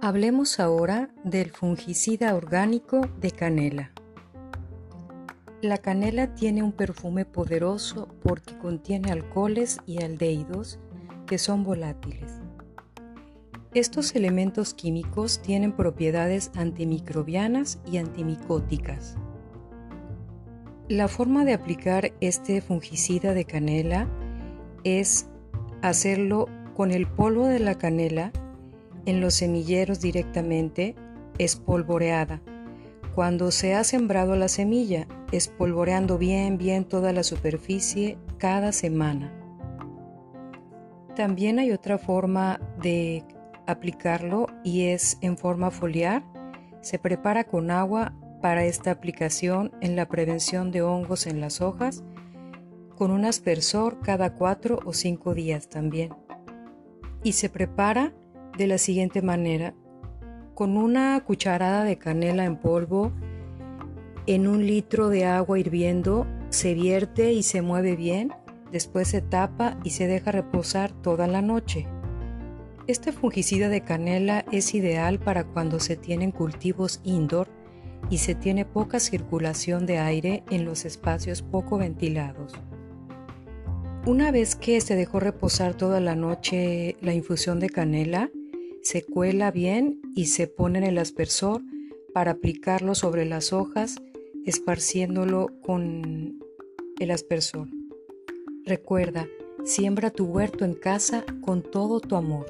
Hablemos ahora del fungicida orgánico de canela. La canela tiene un perfume poderoso porque contiene alcoholes y aldehídos que son volátiles. Estos elementos químicos tienen propiedades antimicrobianas y antimicóticas. La forma de aplicar este fungicida de canela es hacerlo con el polvo de la canela en los semilleros directamente, espolvoreada. Cuando se ha sembrado la semilla, espolvoreando bien, bien toda la superficie cada semana. También hay otra forma de aplicarlo y es en forma foliar. Se prepara con agua para esta aplicación en la prevención de hongos en las hojas, con un aspersor cada cuatro o cinco días también. Y se prepara de la siguiente manera. Con una cucharada de canela en polvo en un litro de agua hirviendo se vierte y se mueve bien, después se tapa y se deja reposar toda la noche. Este fungicida de canela es ideal para cuando se tienen cultivos indoor y se tiene poca circulación de aire en los espacios poco ventilados. Una vez que se dejó reposar toda la noche la infusión de canela, se cuela bien y se pone en el aspersor para aplicarlo sobre las hojas, esparciéndolo con el aspersor. Recuerda, siembra tu huerto en casa con todo tu amor.